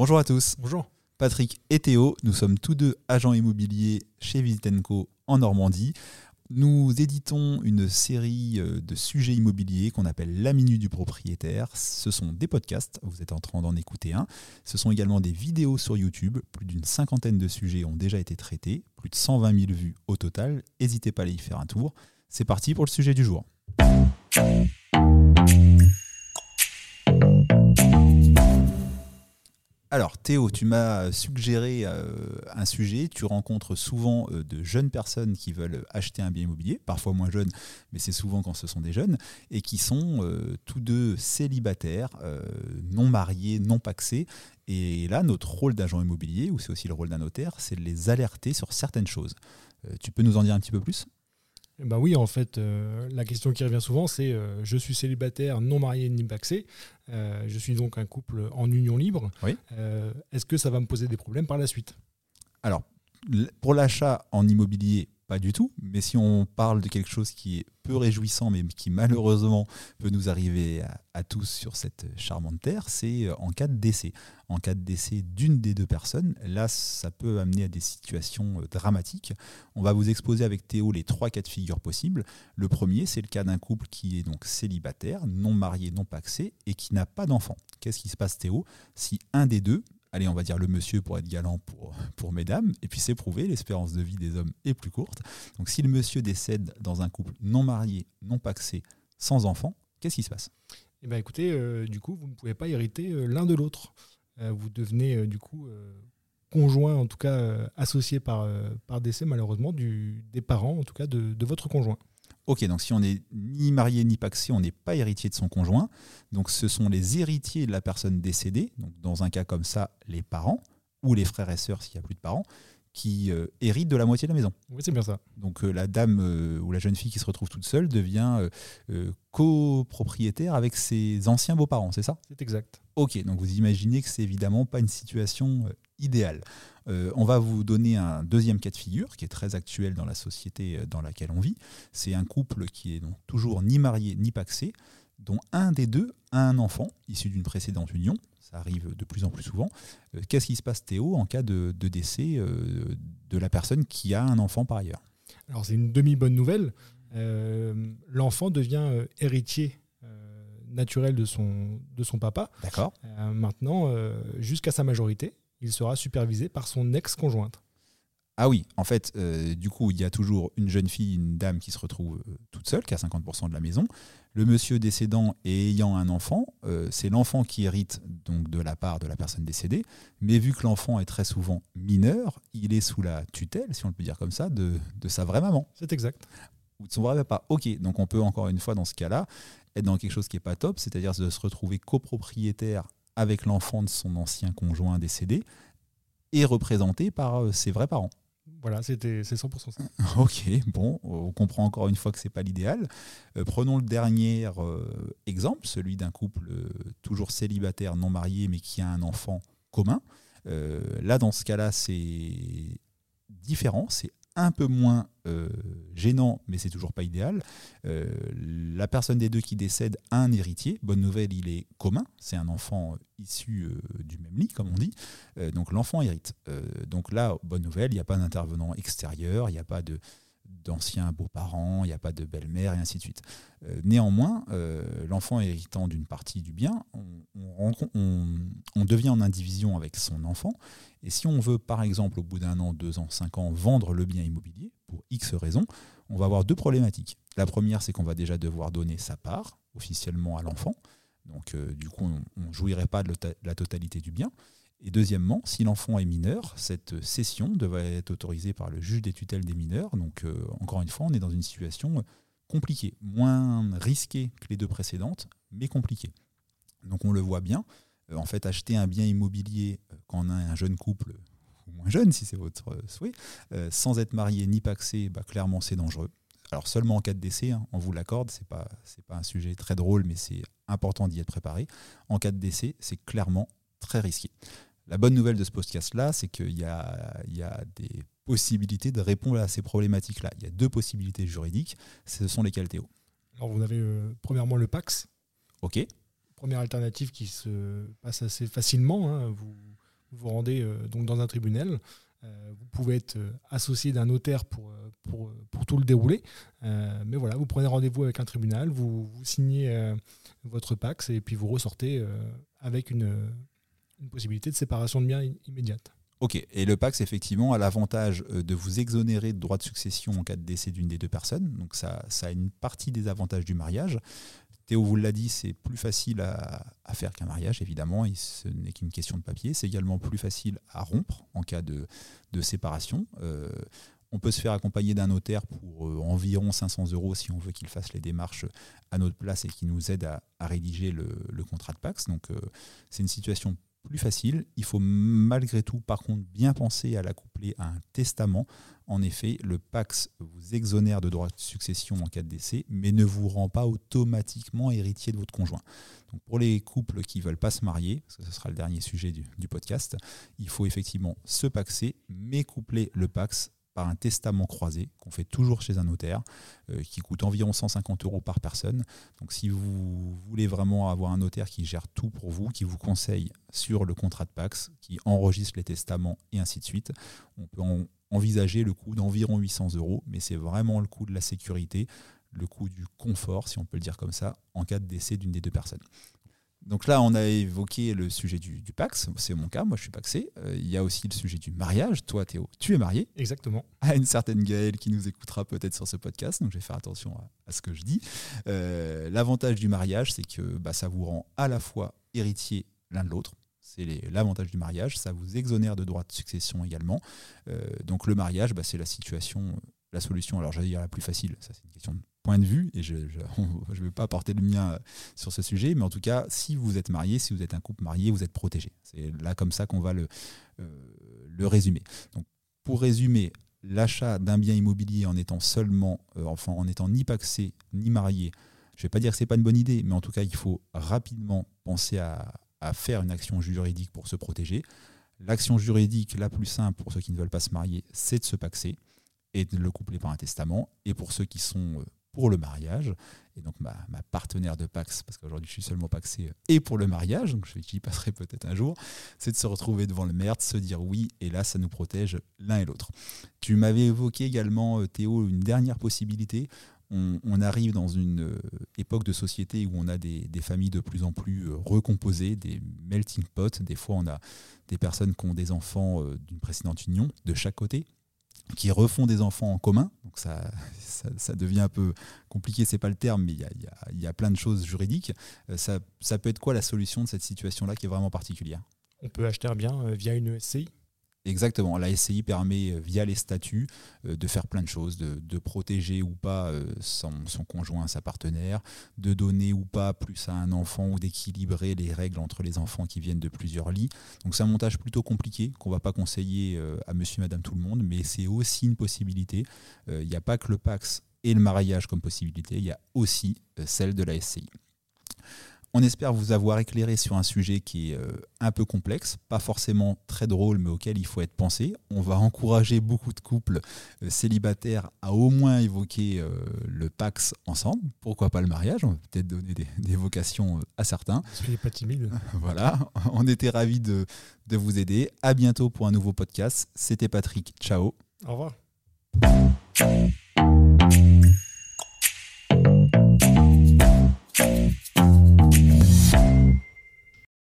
Bonjour à tous. Bonjour. Patrick et Théo, nous sommes tous deux agents immobiliers chez Visitenco en Normandie. Nous éditons une série euh, de sujets immobiliers qu'on appelle La Minute du propriétaire. Ce sont des podcasts, vous êtes en train d'en écouter un. Ce sont également des vidéos sur YouTube. Plus d'une cinquantaine de sujets ont déjà été traités, plus de 120 000 vues au total. N'hésitez pas à aller y faire un tour. C'est parti pour le sujet du jour. Alors Théo, tu m'as suggéré euh, un sujet. Tu rencontres souvent euh, de jeunes personnes qui veulent acheter un bien immobilier, parfois moins jeunes, mais c'est souvent quand ce sont des jeunes, et qui sont euh, tous deux célibataires, non mariés, non paxés. Et là, notre rôle d'agent immobilier, ou c'est aussi le rôle d'un notaire, c'est de les alerter sur certaines choses. tu peux nous en dire un petit peu plus? Bah oui, en fait, euh, la question qui revient souvent, c'est euh, je suis célibataire, non marié ni paxé, euh, je suis donc un couple en union libre. Est-ce que ça va me poser des problèmes par la suite? Alors, pour l'achat en immobilier, pas du tout, mais si on parle de quelque chose qui est peu réjouissant, mais qui malheureusement peut nous arriver à, tous sur cette charmante terre, c'est euh, en cas de décès. En cas de décès d'une des deux personnes, là, ça peut amener à des situations euh, dramatiques. On va vous exposer avec Théo les trois cas de figure possibles. Le premier, c'est le cas d'un couple qui est donc célibataire, non marié, non paxé, et qui n'a pas d'enfant. Qu'est-ce qui se passe, Théo, si un des deux allez, on va dire le monsieur pour être galant pour, mesdames. Et puis c'est prouvé, l'espérance de vie des hommes est plus courte. Donc si le monsieur décède dans un couple non marié, non paxé, sans enfant, qu'est-ce qui se passe? Eh bien écoutez, euh, du coup, vous ne pouvez pas hériter euh, l'un de l'autre. Euh, vous devenez du coup conjoint, en tout cas associé par, décès malheureusement des parents, en tout cas de votre conjoint. Ok, donc si on n'est ni marié ni paxé, on n'est pas héritier de son conjoint. Donc ce sont les héritiers de la personne décédée, donc dans un cas comme ça, les parents, ou les frères et sœurs s'il n'y a plus de parents, qui euh, héritent de la moitié de la maison. Oui, c'est bien ça. Donc euh, la dame euh, ou la jeune fille qui se retrouve toute seule devient copropriétaire avec ses anciens beaux-parents, c'est ça? C'est exact. Ok, donc vous imaginez que c'est évidemment pas une situation idéale. On va vous donner un deuxième cas de figure qui est très actuel dans la société dans laquelle on vit. C'est un couple qui est donc toujours ni marié ni paxé, dont un des deux a un enfant issu d'une précédente union. Ça arrive de plus en plus souvent. Euh, qu'est-ce qui se passe, Théo, en cas de, décès de la personne qui a un enfant par ailleurs? Alors c'est une demi-bonne nouvelle. L'enfant devient héritier naturel de son, de son papa. D'accord. maintenant, jusqu'à sa majorité, il sera supervisé par son ex-conjointe. Ah oui, en fait, euh, du coup, il y a toujours une jeune fille, une dame qui se retrouve euh, toute seule, qui a 50% de la maison. Le monsieur décédant et ayant un enfant, euh, c'est l'enfant qui hérite donc de la part de la personne décédée. Mais vu que l'enfant est très souvent mineur, il est sous la tutelle, si on peut dire comme ça, de, de sa vraie maman. C'est exact. Ou de son vrai papa. Ok, donc on peut encore une fois, dans ce cas-là, être dans quelque chose qui n'est pas top, c'est-à-dire de se retrouver copropriétaire avec l'enfant de son ancien conjoint décédé et représenté par ses vrais parents. Voilà, c'était c'est 100% ça. ok, bon, on comprend encore une fois que c'est pas l'idéal. Euh, prenons le dernier euh, exemple, celui d'un couple toujours célibataire, non marié, mais qui a un enfant commun. là, dans ce cas-là, c'est différent, c'est un peu moins euh, gênant, mais c'est toujours pas idéal. Euh, la personne des deux qui décède a un héritier. Bonne nouvelle, il est commun. C'est un enfant issu euh, du même lit, comme on dit. donc l'enfant hérite. donc là, bonne nouvelle, il n'y a pas d'intervenant extérieur, il n'y a pas de d'anciens beaux-parents, il n'y a pas de belle-mère, et ainsi de suite. Euh, néanmoins, euh, l'enfant héritant d'une partie du bien, on, devient en indivision avec son enfant. Et si on veut, par exemple, au bout d'un an, deux ans, cinq ans, vendre le bien immobilier, pour X raisons, on va avoir deux problématiques. La première, c'est qu'on va déjà devoir donner sa part officiellement à l'enfant. Donc, euh, du coup, on ne jouirait pas de la totalité du bien. Et deuxièmement, si l'enfant est mineur, cette cession devrait être autorisée par le juge des tutelles des mineurs. Donc, euh, encore une fois, on est dans une situation compliquée, moins risquée que les deux précédentes, mais compliquée. Donc, on le voit bien. Euh, en fait, acheter un bien immobilier euh, quand on a un jeune couple, ou moins jeune si c'est votre souhait, sans être marié ni paxé, bah, clairement, c'est dangereux. Alors seulement en cas de décès, hein, on vous l'accorde, c'est pas pas un sujet très drôle, mais c'est important d'y être préparé. En cas de décès, c'est clairement très risqué. La bonne nouvelle de ce podcast-là, c'est qu'il y a, des possibilités de répondre à ces problématiques-là. Il y a deux possibilités juridiques. Ce sont lesquelles, Théo Alors, vous avez euh, premièrement le PAX. OK. Première alternative qui se passe assez facilement. Hein. Vous, vous rendez donc dans un tribunal. vous pouvez être associé d'un notaire pour, pour, pour, tout le dérouler. mais voilà, vous prenez rendez-vous avec un tribunal, vous, vous signez votre PAX et puis vous ressortez avec une, une possibilité de séparation de biens immédiate. Ok, et le PAX, effectivement, a l'avantage euh, de vous exonérer de droits de succession en cas de décès d'une des deux personnes. Donc ça, ça a une partie des avantages du mariage. Théo vous l'a dit, c'est plus facile à, faire qu'un mariage, évidemment, et ce n'est qu'une question de papier. C'est également plus facile à rompre en cas de, séparation. Euh, on peut se faire accompagner d'un notaire pour euh, environ 500 euros si on veut qu'il fasse les démarches à notre place et qu'il nous aide à, rédiger le, contrat de Pax. Donc c'est une situation plus facile. Il faut malgré tout, par contre, bien penser à l'accoupler à un testament. En effet, le Pax vous exonère de droits de succession en cas de décès, mais ne vous rend pas automatiquement héritier de votre conjoint. Pour les couples qui ne veulent pas se marier, parce que ce sera le dernier sujet du podcast, il faut effectivement se paxer, mais coupler le Pax par un testament croisé qu'on fait toujours chez un notaire, euh, qui coûte environ 150 euros par personne. Donc si vous voulez vraiment avoir un notaire qui gère tout pour vous, qui vous conseille sur le contrat de Pax, qui enregistre les testaments et ainsi de suite, on peut envisager le coût d'environ 800 euros, mais c'est vraiment le coût de la sécurité, le coût du confort, si on peut le dire comme ça, en cas de décès d'une des deux personnes. Donc là, on a évoqué le sujet du, Pax, c'est mon cas, moi je suis paxé. Euh, il y a aussi le sujet du mariage. Toi, Théo, tu es marié. Exactement. À une certaine Gaëlle qui nous écoutera peut-être sur ce podcast, donc je vais faire attention à, ce que je dis. Euh, l'avantage du mariage, c'est que bah, ça vous rend à la fois héritier l'un de l'autre. C'est l'avantage du mariage, ça vous exonère de droits de succession également. Euh, donc le mariage, bah, c'est la situation, la solution, alors j'allais dire la plus facile, ça c'est une question de point de vue, et je ne vais pas apporter le mien sur ce sujet, mais en tout cas, si vous êtes marié, si vous êtes un couple marié, vous êtes protégé. C'est là comme ça qu'on va le, euh, résumer. Pour résumer, l'achat d'un bien immobilier en étant seulement, euh, en étant ni paxé ni marié, je ne vais pas dire que ce n'est pas une bonne idée, mais en tout cas, il faut rapidement penser à faire une action juridique pour se protéger. L'action juridique la plus simple pour ceux qui ne veulent pas se marier, c'est de se paxer et de le coupler par un testament. Et pour ceux qui sont euh, pour le mariage. Et donc ma, partenaire de Pax, parce qu'aujourd'hui je suis seulement Paxé, et pour le mariage, donc j'y passerai peut-être un jour, c'est de se retrouver devant le maire, de se dire oui, et là ça nous protège l'un et l'autre. Tu m'avais évoqué également, euh, Théo, une dernière possibilité. On, arrive dans une euh, époque de société où on a des, des, familles de plus en plus euh, recomposées, des melting pots. Des fois, on a des personnes qui ont des enfants d'une précédente union de chaque côté, qui refont des enfants en commun. Donc ça, ça, devient un peu compliqué, c'est pas le terme, mais il y a, plein de choses juridiques. Euh, ça, ça peut être quoi la solution de cette situation-là qui est vraiment particulière? On peut acheter un bien euh, via une SCI Exactement. La SCI permet, euh, via les statuts, euh, de faire plein de choses, de, protéger ou pas euh, son, conjoint, sa partenaire, de donner ou pas plus à un enfant ou d'équilibrer les règles entre les enfants qui viennent de plusieurs lits. Donc c'est un montage plutôt compliqué qu'on ne va pas conseiller à monsieur, madame, tout le monde, mais c'est aussi une possibilité. Il n'y a pas que le Pax et le mariage comme possibilité, il y a aussi celle de la SCI. On espère vous avoir éclairé sur un sujet qui est euh, un peu complexe, pas forcément très drôle, mais auquel il faut être pensé. On va encourager beaucoup de couples euh, célibataires à au moins évoquer euh, le Pax ensemble. Pourquoi pas le mariage? On va peut-être donner des, vocations à certains. Soyez pas timide. voilà, on était ravis de, de vous aider. À bientôt pour un nouveau podcast. C'était Patrick. Ciao. Au revoir.